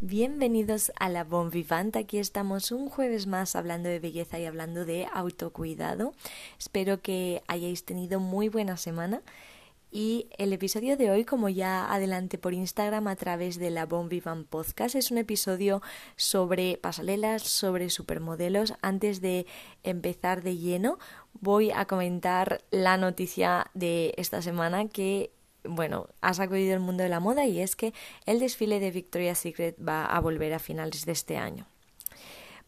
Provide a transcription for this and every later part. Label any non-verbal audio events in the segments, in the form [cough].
Bienvenidos a la Bon Vivant. Aquí estamos un jueves más hablando de belleza y hablando de autocuidado. Espero que hayáis tenido muy buena semana. Y el episodio de hoy, como ya adelante por Instagram a través de la Bon Podcast, es un episodio sobre pasarelas, sobre supermodelos. Antes de empezar de lleno, voy a comentar la noticia de esta semana que bueno, ha sacudido el mundo de la moda y es que el desfile de Victoria's Secret va a volver a finales de este año.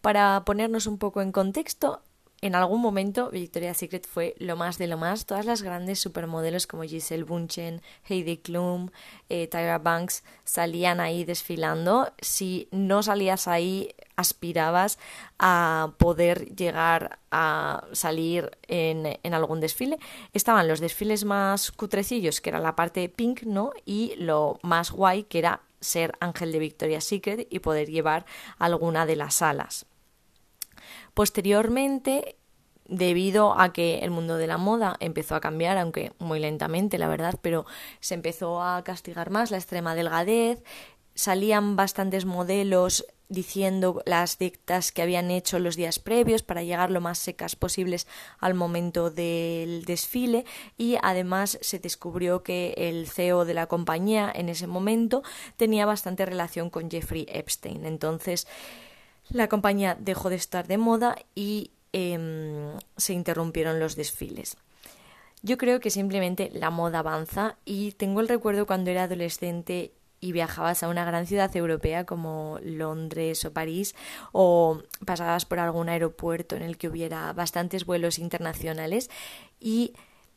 Para ponernos un poco en contexto, en algún momento Victoria's Secret fue lo más de lo más. Todas las grandes supermodelos como Giselle Bunchen, Heidi Klum, eh, Tyra Banks salían ahí desfilando. Si no salías ahí, aspirabas a poder llegar a salir en, en, algún desfile. Estaban los desfiles más cutrecillos, que era la parte pink, ¿no? Y lo más guay, que era ser ángel de Victoria's Secret y poder llevar alguna de las alas. Posteriormente, debido a que el mundo de la moda empezó a cambiar, aunque muy lentamente, la verdad, pero se empezó a castigar más la extrema delgadez, salían bastantes modelos diciendo las dictas que habían hecho los días previos para llegar lo más secas posibles al momento del desfile y además se descubrió que el CEO de la compañía en ese momento tenía bastante relación con Jeffrey Epstein. Entonces la compañía dejó de estar de moda y em, se interrumpieron los desfiles. Yo creo que simplemente la moda avanza y tengo el recuerdo cuando era adolescente y viajabas a una gran ciudad europea como Londres o París o pasabas por algún aeropuerto en el que hubiera bastantes vuelos internacionales y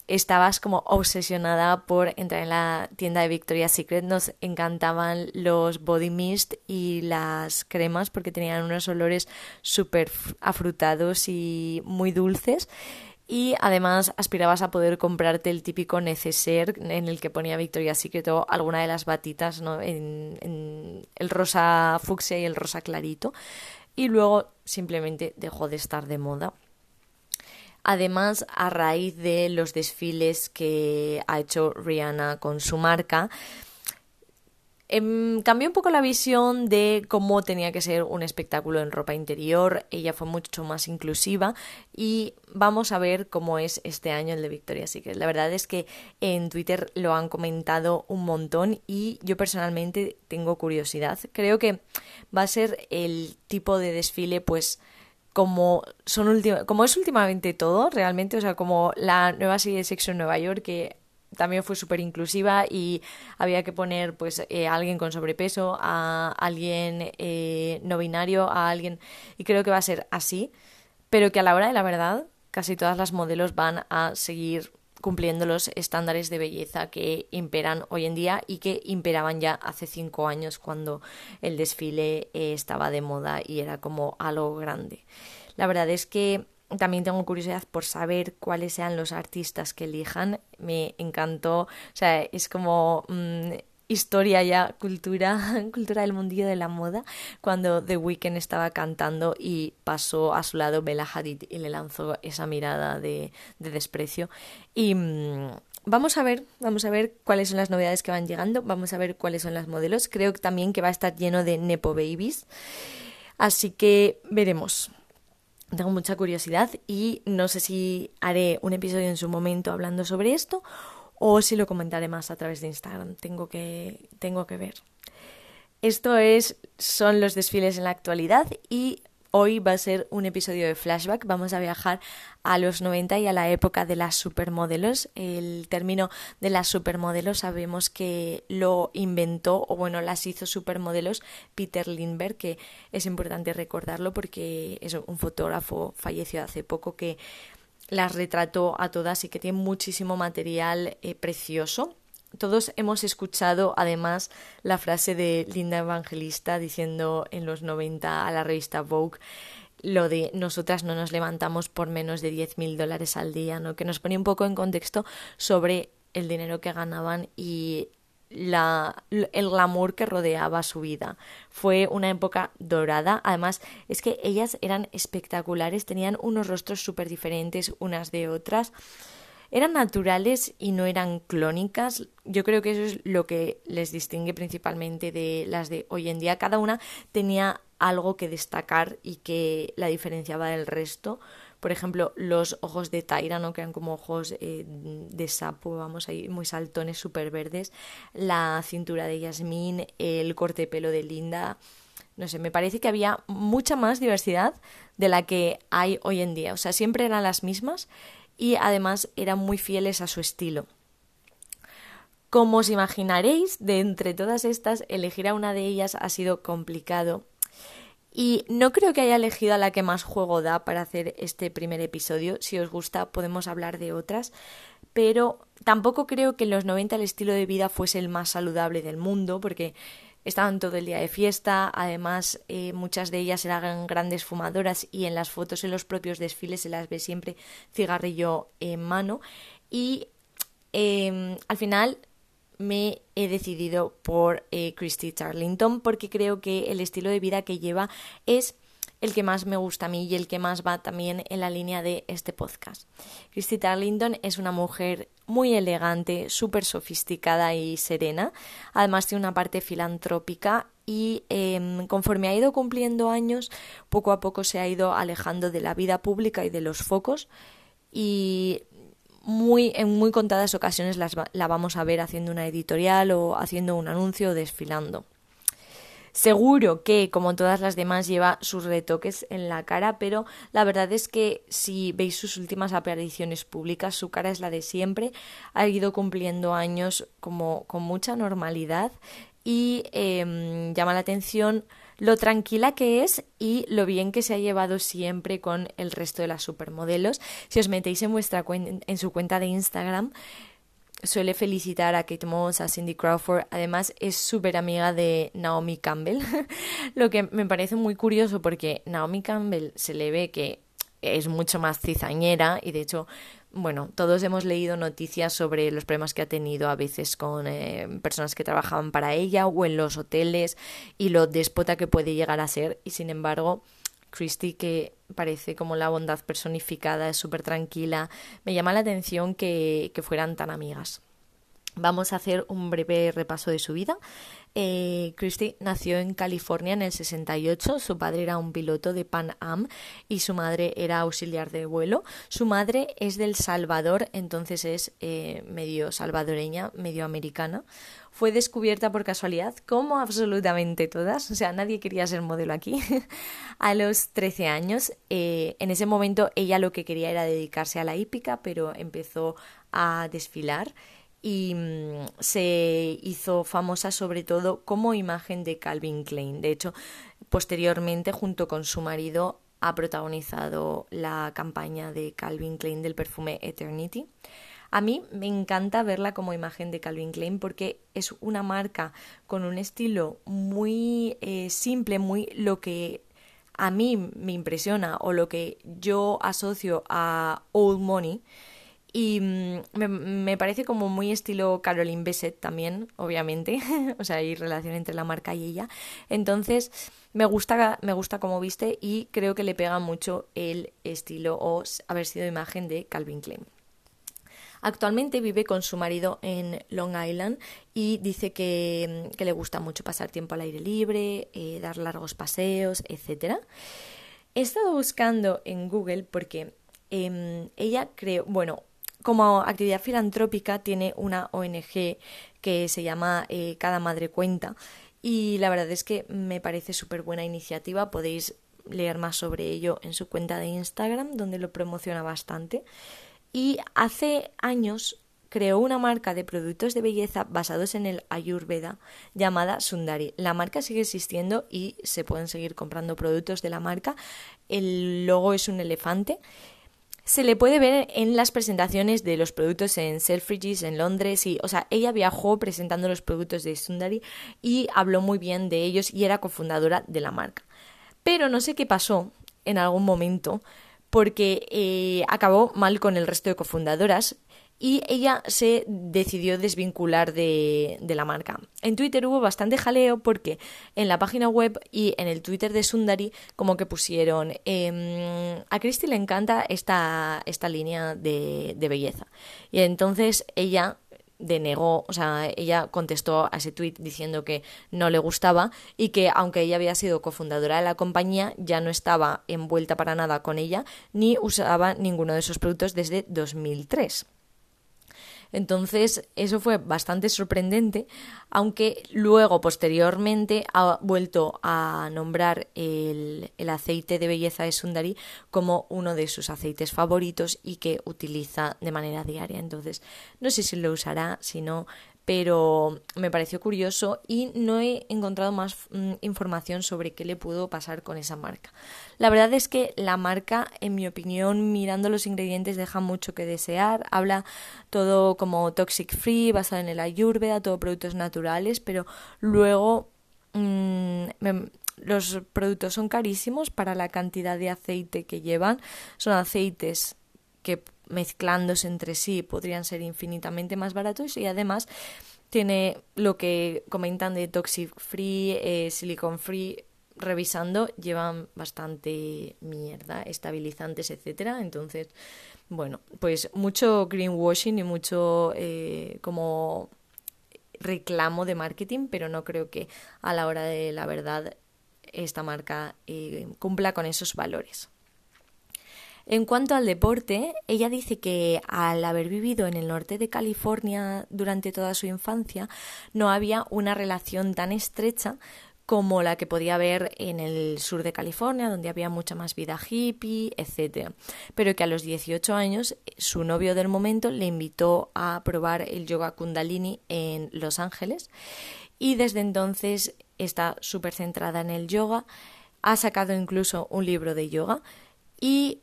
estabas como obsesionada por entrar en la tienda de Victoria's Secret. Nos encantaban los body mist y las cremas porque tenían unos olores súper afrutados y muy dulces. Y además aspirabas a poder comprarte el típico neceser en el que ponía Victoria's Secret o alguna de las batitas ¿no? en, en el rosa fucsia y el rosa clarito. Y luego simplemente dejó de estar de moda. Además, a raíz de los desfiles que ha hecho Rihanna con su marca, em, cambió un poco la visión de cómo tenía que ser un espectáculo en ropa interior. Ella fue mucho más inclusiva y vamos a ver cómo es este año el de Victoria's Secret. La verdad es que en Twitter lo han comentado un montón y yo personalmente tengo curiosidad. Creo que va a ser el tipo de desfile pues como son como es últimamente todo, realmente, o sea, como la nueva serie de Sexo en Nueva York que también fue súper inclusiva y había que poner pues eh, a alguien con sobrepeso, a alguien eh, no binario, a alguien y creo que va a ser así, pero que a la hora de la verdad casi todas las modelos van a seguir cumpliendo los estándares de belleza que imperan hoy en día y que imperaban ya hace cinco años cuando el desfile eh, estaba de moda y era como algo grande. La verdad es que también tengo curiosidad por saber cuáles sean los artistas que elijan. Me encantó, o sea, es como mm, historia ya, cultura, [laughs] cultura del mundillo de la moda, cuando The Weeknd estaba cantando y pasó a su lado Bella Hadid y le lanzó esa mirada de, de desprecio. Y mmm, vamos a ver, vamos a ver cuáles son las novedades que van llegando, vamos a ver cuáles son las modelos. Creo también que va a estar lleno de Nepo Babies. Así que veremos. Tengo mucha curiosidad y no sé si haré un episodio en su momento hablando sobre esto o si lo comentaré más a través de Instagram. Tengo que, tengo que ver. Esto es, son los desfiles en la actualidad y hoy va a ser un episodio de flashback. Vamos a viajar a los 90 y a la época de las supermodelos. El término de las supermodelos sabemos que lo inventó, o bueno, las hizo supermodelos Peter Lindbergh, que es importante recordarlo porque es un fotógrafo falleció hace poco que las retrató a todas y que tiene muchísimo material eh, precioso. Todos hemos escuchado además la frase de Linda Evangelista diciendo en los 90 a la revista Vogue lo de nosotras no nos levantamos por menos de 10.000 dólares al día, ¿no? que nos pone un poco en contexto sobre el dinero que ganaban y el glamour que rodeaba su vida. Fue una época dorada. Además, es que ellas eran espectaculares, tenían unos rostros súper diferentes unas de otras. Eran naturales y no eran clónicas. Yo creo que eso es lo que les distingue principalmente de las de hoy en día. Cada una tenía algo que destacar y que la diferenciaba del resto. Por ejemplo, los ojos de Tyra, ¿no? que eran como ojos eh, de sapo, vamos ahí, muy saltones, súper verdes. La cintura de Yasmín, el corte de pelo de Linda. No sé, me parece que había mucha más diversidad de la que hay hoy en día. O sea, siempre eran las mismas y además eran muy fieles a su estilo. Como os imaginaréis, de entre todas estas, elegir a una de ellas ha sido complicado y no creo que haya elegido a la que más juego da para hacer este primer episodio. Si os gusta, podemos hablar de otras. Pero tampoco creo que en los 90 el estilo de vida fuese el más saludable del mundo, porque estaban todo el día de fiesta. Además, eh, muchas de ellas eran grandes fumadoras y en las fotos en los propios desfiles se las ve siempre cigarrillo en mano. Y em, al final me he decidido por eh, Christy Charlington porque creo que el estilo de vida que lleva es el que más me gusta a mí y el que más va también en la línea de este podcast. Christy Tarlington es una mujer muy elegante, súper sofisticada y serena. Además tiene una parte filantrópica y em, conforme ha ido cumpliendo años, poco a poco se ha ido alejando de la vida pública y de los focos y muy, en muy contadas ocasiones la vamos a ver haciendo una editorial o haciendo un anuncio o desfilando. Seguro que, como todas las demás, lleva sus retoques en la cara, pero la verdad es que si veis sus últimas apariciones públicas, su cara es la de siempre. Ha ido cumpliendo años como con mucha normalidad y em, llama la atención lo tranquila que es y lo bien que se ha llevado siempre con el resto de las supermodelos. Si os metéis en, vuestra en su cuenta de Instagram, suele felicitar a Kate Moss, a Cindy Crawford. Además, es súper amiga de Naomi Campbell, [laughs] lo que me parece muy curioso porque Naomi Campbell se le ve que es mucho más cizañera y de hecho bueno, todos hemos leído noticias sobre los problemas que ha tenido a veces con eh, personas que trabajaban para ella o en los hoteles y lo déspota que puede llegar a ser. Y sin embargo, Christy, que parece como la bondad personificada, es súper tranquila, me llama la atención que, que fueran tan amigas. Vamos a hacer un breve repaso de su vida. Eh, Christie nació en California en el 68. Su padre era un piloto de Pan Am y su madre era auxiliar de vuelo. Su madre es del Salvador, entonces es eh, medio salvadoreña, medio americana. Fue descubierta por casualidad, como absolutamente todas. O sea, nadie quería ser modelo aquí. [laughs] a los 13 años. Eh, en ese momento ella lo que quería era dedicarse a la hípica, pero empezó a desfilar y mm, se hizo famosa sobre todo como imagen de Calvin Klein. De hecho, posteriormente, junto con su marido, ha protagonizado la campaña de Calvin Klein del perfume Eternity. A mí me encanta verla como imagen de Calvin Klein porque es una marca con un estilo muy eh, simple, muy lo que a mí me impresiona o lo que yo asocio a Old Money y mm, me, parece como muy estilo Caroline Besset también, obviamente. [laughs] o sea, hay relación entre la marca y ella. Entonces, me gusta, me gusta como viste y creo que le pega mucho el estilo o haber sido imagen de Calvin Klein. Actualmente vive con su marido en Long Island y dice que, mm, le gusta mucho pasar tiempo al aire libre, eh, dar largos paseos, etc. He estado buscando en Google porque em, ella creó, bueno, como actividad filantrópica tiene una ONG que se llama eh, Cada Madre Cuenta y la verdad es que me parece súper buena iniciativa. Podéis leer más sobre ello en su cuenta de Instagram donde lo promociona bastante. Y hace años creó una marca de productos de belleza basados en el Ayurveda llamada Sundari. La marca sigue existiendo y se pueden seguir comprando productos de la marca. El logo es un elefante se le puede ver en las presentaciones de los productos en Selfridges en Londres y, o sea, ella viajó presentando los productos de Sundari y habló muy bien de ellos y era cofundadora de la marca. Pero no sé qué pasó en algún momento porque eh, acabó mal con el resto de cofundadoras y ella se decidió desvincular de, la marca. En Twitter hubo bastante jaleo porque en la página web y en el Twitter de Sundari como que pusieron em, a Christy le encanta esta, línea de, de belleza y entonces ella denegó, o sea, ella contestó a ese tweet diciendo que no le gustaba y que aunque ella había sido cofundadora de la compañía, ya no estaba envuelta para nada con ella ni usaba ninguno de esos productos desde 2003. Entonces, eso fue bastante sorprendente, aunque luego, posteriormente, ha vuelto a nombrar el, el, aceite de belleza de Sundari como uno de sus aceites favoritos y que utiliza de manera diaria. Entonces, no sé si lo usará, si no, pero me pareció curioso y no he encontrado más mm, información sobre qué le pudo pasar con esa marca. La verdad es que la marca, en mi opinión, mirando los ingredientes, deja mucho que desear. Habla todo como toxic free, basado en el ayurveda, todo productos naturales, pero luego mm, los productos son carísimos para la cantidad de aceite que llevan. Son aceites que mezclándose entre sí podrían ser infinitamente más baratos y además tiene lo que comentan de toxic free, eh, silicon free, revisando llevan bastante mierda, estabilizantes, etcétera. Entonces, bueno, pues mucho greenwashing y mucho eh, como reclamo de marketing, pero no creo que a la hora de la verdad esta marca eh, cumpla con esos valores. En cuanto al deporte, ella dice que al haber vivido en el norte de California durante toda su infancia, no había una relación tan estrecha como la que podía haber en el sur de California, donde había mucha más vida hippie, etc. Pero que a los 18 años su novio del momento le invitó a probar el yoga kundalini en Los Ángeles y desde entonces está súper centrada en el yoga, ha sacado incluso un libro de yoga y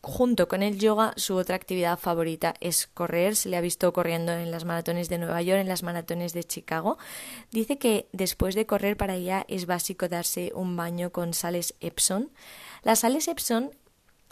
Junto con el yoga, su otra actividad favorita es correr. Se le ha visto corriendo en las maratones de Nueva York, en las maratones de Chicago. Dice que después de correr para ella es básico darse un baño con sales Epson. Las sales Epson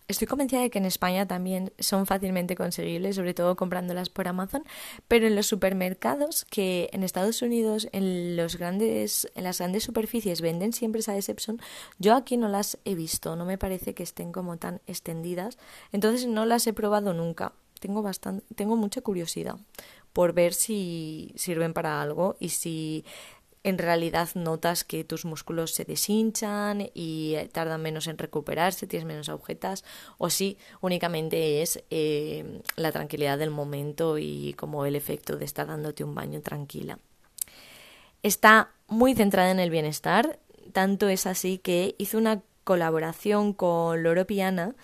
Estoy convencida de que en España también son fácilmente conseguibles, sobre todo comprándolas por Amazon, pero en los supermercados que en Estados Unidos en los grandes en las grandes superficies venden siempre esa Epson, yo aquí no las he visto, no me parece que estén como tan extendidas, entonces no las he probado nunca. Tengo bastante tengo mucha curiosidad por ver si sirven para algo y si en realidad notas que tus músculos se deshinchan y tardan menos en recuperarse, tienes menos agujetas, o si únicamente es eh, la tranquilidad del momento y como el efecto de estar dándote un baño tranquila. Está muy centrada en el bienestar, tanto es así que hizo una colaboración con Loro Piana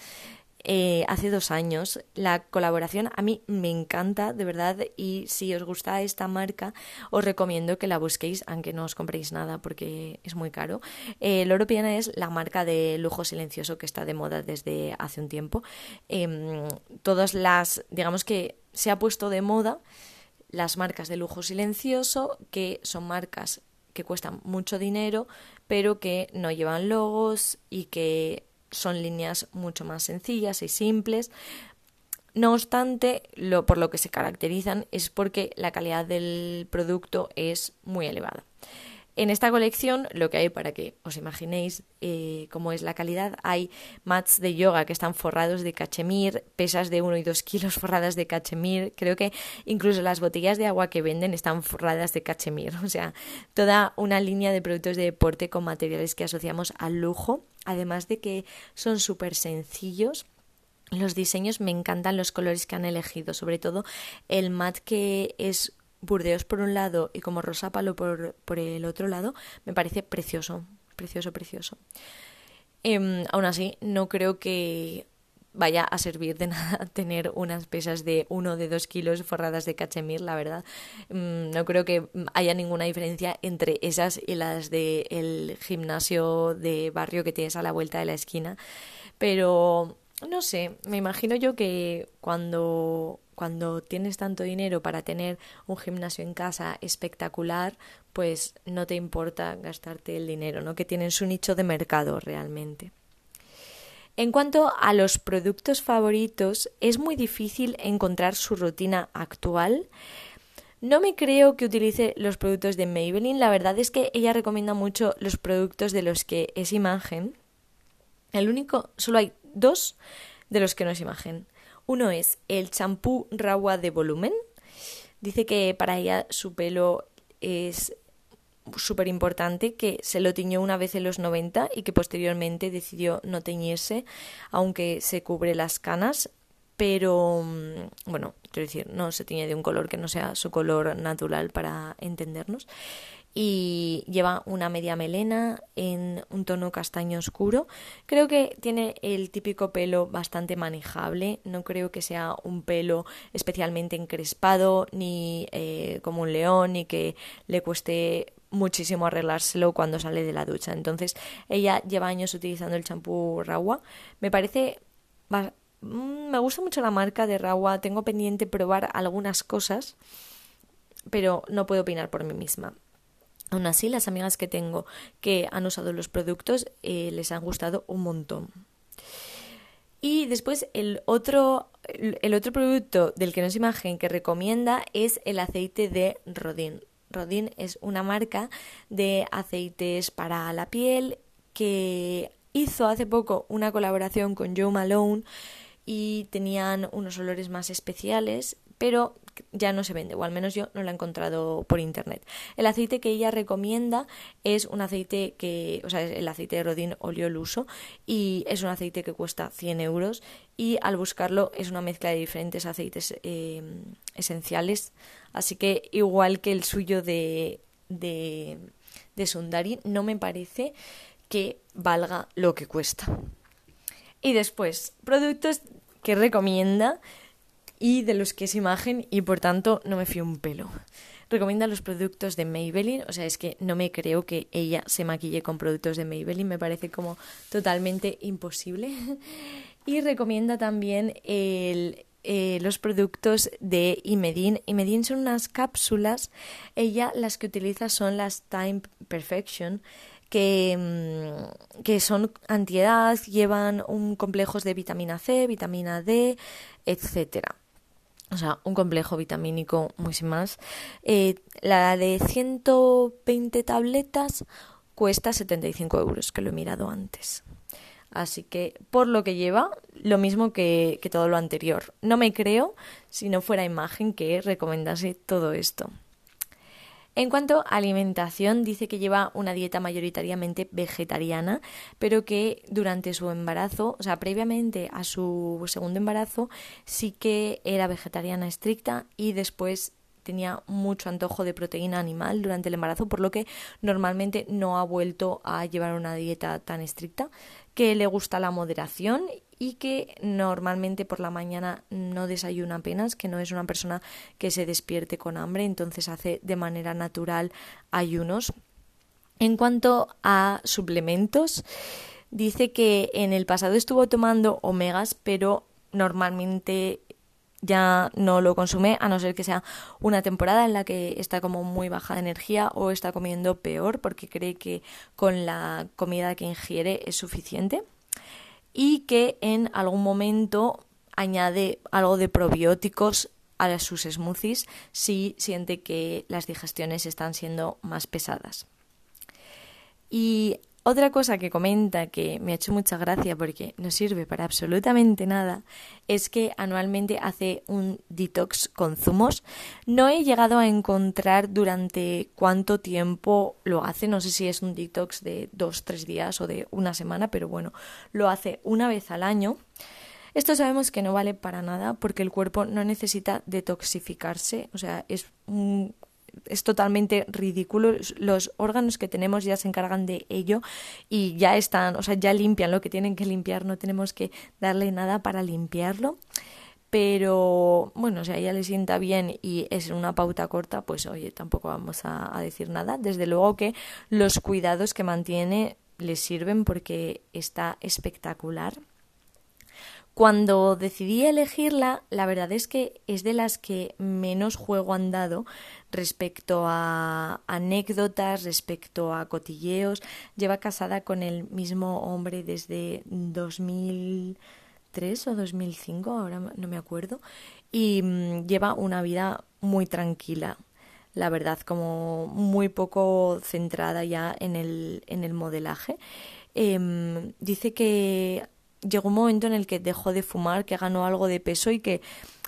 eh, hace dos años. La colaboración a mí me encanta, de verdad, y si os gusta esta marca, os recomiendo que la busquéis, aunque no os compréis nada porque es muy caro. Eh, Loro Piana es la marca de lujo silencioso que está de moda desde hace un tiempo. Eh, todas las, digamos que se ha puesto de moda las marcas de lujo silencioso, que son marcas que cuestan mucho dinero, pero que no llevan logos y que son líneas mucho más sencillas y simples. No obstante, lo, por lo que se caracterizan es porque la calidad del producto es muy elevada. En esta colección, lo que hay para que os imaginéis eh, cómo es la calidad, hay mats de yoga que están forrados de cachemir, pesas de 1 y 2 kilos [laughs] forradas de cachemir. Creo que incluso las botellas de agua que venden están forradas de cachemir. [laughs] O sea, toda una línea de productos de deporte con materiales que asociamos al lujo, además de que son súper sencillos los diseños me encantan los colores que han elegido, sobre todo el mat que es Burdeos por un lado y como Rosa Palo por, por el otro lado, me parece precioso, precioso, precioso. Eh, aún así, no creo que vaya a servir de [laughs] nada tener unas pesas de uno de dos kilos forradas de cachemir, la verdad. Mm, no creo que haya ninguna diferencia entre esas y las del gimnasio de barrio que tienes a la vuelta de la esquina. Pero no sé, me imagino yo que cuando cuando tienes tanto dinero para tener un gimnasio en casa espectacular, pues no te importa gastarte el dinero, ¿no? Que tienen su nicho de mercado realmente. En cuanto a los productos favoritos, es muy difícil encontrar su rutina actual. No me creo que utilice los productos de Maybelline, la verdad es que ella recomienda mucho los productos de los que es imagen. El único, solo hay dos de los que no es imagen. Uno es el champú Rawa de volumen. Dice que para ella su pelo es súper importante, que se lo tiñó una vez en los 90 y que posteriormente decidió no teñirse, aunque se cubre las canas. Pero, mm, bueno, quiero decir, no se tiñe de un color que no sea su color natural para entendernos y lleva una media melena en un tono castaño oscuro. Creo que tiene el típico pelo bastante manejable, no creo que sea un pelo especialmente encrespado ni eh, como un león ni que le cueste muchísimo arreglárselo cuando sale de la ducha. Entonces ella lleva años utilizando el champú Rawa. Me parece... Mm, me gusta mucho la marca de Rawa, tengo pendiente probar algunas cosas, pero no puedo opinar por mí misma. Aún así, las amigas que tengo que han usado los productos eh, les han gustado un montón. Y después el otro, el otro producto del que no es imagen que recomienda es el aceite de Rodin. Rodin es una marca de aceites para la piel que hizo hace poco una colaboración con Joe Malone y tenían unos olores más especiales, pero ya no se vende, o al menos yo no lo he encontrado por internet. El aceite que ella recomienda es un aceite que, o sea, es el aceite de Rodin Oleoluso y es un aceite que cuesta 100 euros y al buscarlo es una mezcla de diferentes aceites eh, esenciales, así que igual que el suyo de, de, de Sundari, no me parece que valga lo que cuesta. Y después, productos que recomienda y de los que es imagen y por tanto no me fío un pelo. Recomienda los productos de Maybelline, o sea, es que no me creo que ella se maquille con productos de Maybelline, me parece como totalmente imposible. [laughs] Y recomienda también eh, los productos de Imedin. Imedin son unas cápsulas, ella las que utiliza son las Time Perfection, que, mm, que son antiedad, llevan un complejos de vitamina C, vitamina D, etcétera. O sea, un complejo vitamínico muy sin más. Eh, la de 120 tabletas cuesta 75 euros, que lo he mirado antes. Así que, por lo que lleva, lo mismo que, que todo lo anterior. No me creo, si no fuera imagen, que recomendase todo esto. En cuanto a alimentación, dice que lleva una dieta mayoritariamente vegetariana, pero que durante su embarazo, o sea, previamente a su segundo embarazo, sí que era vegetariana estricta y después tenía mucho antojo de proteína animal durante el embarazo, por lo que normalmente no ha vuelto a llevar una dieta tan estricta, que le gusta la moderación y que normalmente por la mañana no desayuna apenas, que no es una persona que se despierte con hambre, entonces hace de manera natural ayunos. En cuanto a suplementos, dice que en el pasado estuvo tomando omegas, pero normalmente ya no lo consume a no ser que sea una temporada en la que está como muy baja de energía o está comiendo peor porque cree que con la comida que ingiere es suficiente y que en algún momento añade algo de probióticos a sus smoothies si siente que las digestiones están siendo más pesadas. Y otra cosa que comenta que me ha hecho mucha gracia porque no sirve para absolutamente nada es que anualmente hace un detox con zumos. No he llegado a encontrar durante cuánto tiempo lo hace, no sé si es un detox de dos, tres días o de una semana, pero bueno, lo hace una vez al año. Esto sabemos que no vale para nada porque el cuerpo no necesita detoxificarse, o sea, es un es totalmente ridículo. Los órganos que tenemos ya se encargan de ello y ya están, o sea, ya limpian lo que tienen que limpiar, no tenemos que darle nada para limpiarlo. Pero bueno, si a ella le sienta bien y es una pauta corta, pues oye, tampoco vamos a, a decir nada. Desde luego que los cuidados que mantiene le sirven porque está espectacular. Cuando decidí elegirla, la verdad es que es de las que menos juego han dado respecto a anécdotas, respecto a cotilleos. Lleva casada con el mismo hombre desde 2003 o 2005, ahora no me acuerdo, y mm, lleva una vida muy tranquila, la verdad, como muy poco centrada ya en el, en el modelaje. Em, dice que llegó un momento en el que dejó de fumar, que ganó algo de peso y que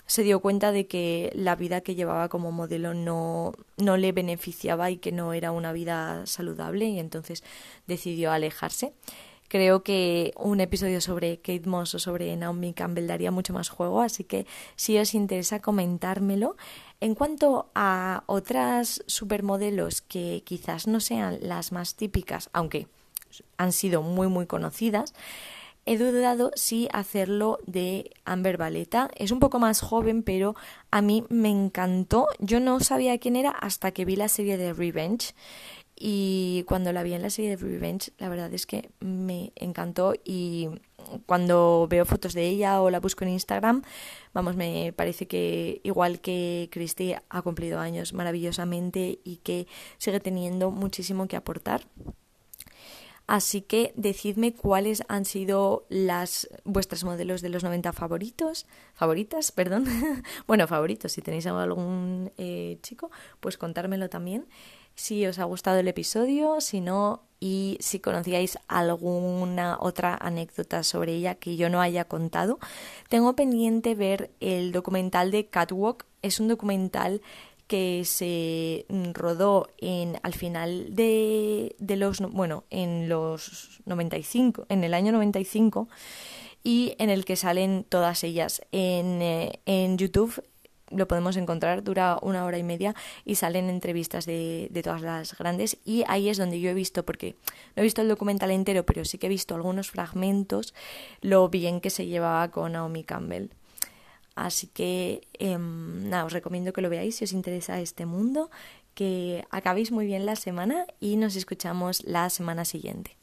se dio cuenta de que la vida que llevaba como modelo no, no le beneficiaba y que no era una vida saludable y entonces decidió alejarse. Creo que un episodio sobre Kate Moss o sobre Naomi Campbell daría mucho más juego, así que si os interesa comentármelo. En cuanto a otras supermodelos que quizás no sean las más típicas, aunque han sido muy muy conocidas, he dudado si hacerlo de Amber Valeta. Es un poco más joven, pero a mí me encantó. Yo no sabía quién era hasta que vi la serie de Revenge. Y cuando la vi en la serie de Revenge, la verdad es que me encantó y cuando veo fotos de ella o la busco en Instagram, vamos, me parece que igual que Christy ha cumplido años maravillosamente y que sigue teniendo muchísimo que aportar. Así que decidme cuáles han sido las vuestras modelos de los 90 favoritos, favoritas, perdón. [laughs] bueno, favoritos, si tenéis algún eh, chico, pues contármelo también. Si os ha gustado el episodio, si no, y si conocíais alguna otra anécdota sobre ella que yo no haya contado. Tengo pendiente ver el documental de Catwalk. Es un documental que se rodó en al final de, de los bueno en los 95 en el año 95 y en el que salen todas ellas en, eh, en YouTube lo podemos encontrar, dura una hora y media y salen entrevistas de, de, todas las grandes y ahí es donde yo he visto, porque no he visto el documental entero, pero sí que he visto algunos fragmentos, lo bien que se llevaba con Naomi Campbell. Así que em, nada, os recomiendo que lo veáis si os interesa este mundo, que acabéis muy bien la semana y nos escuchamos la semana siguiente.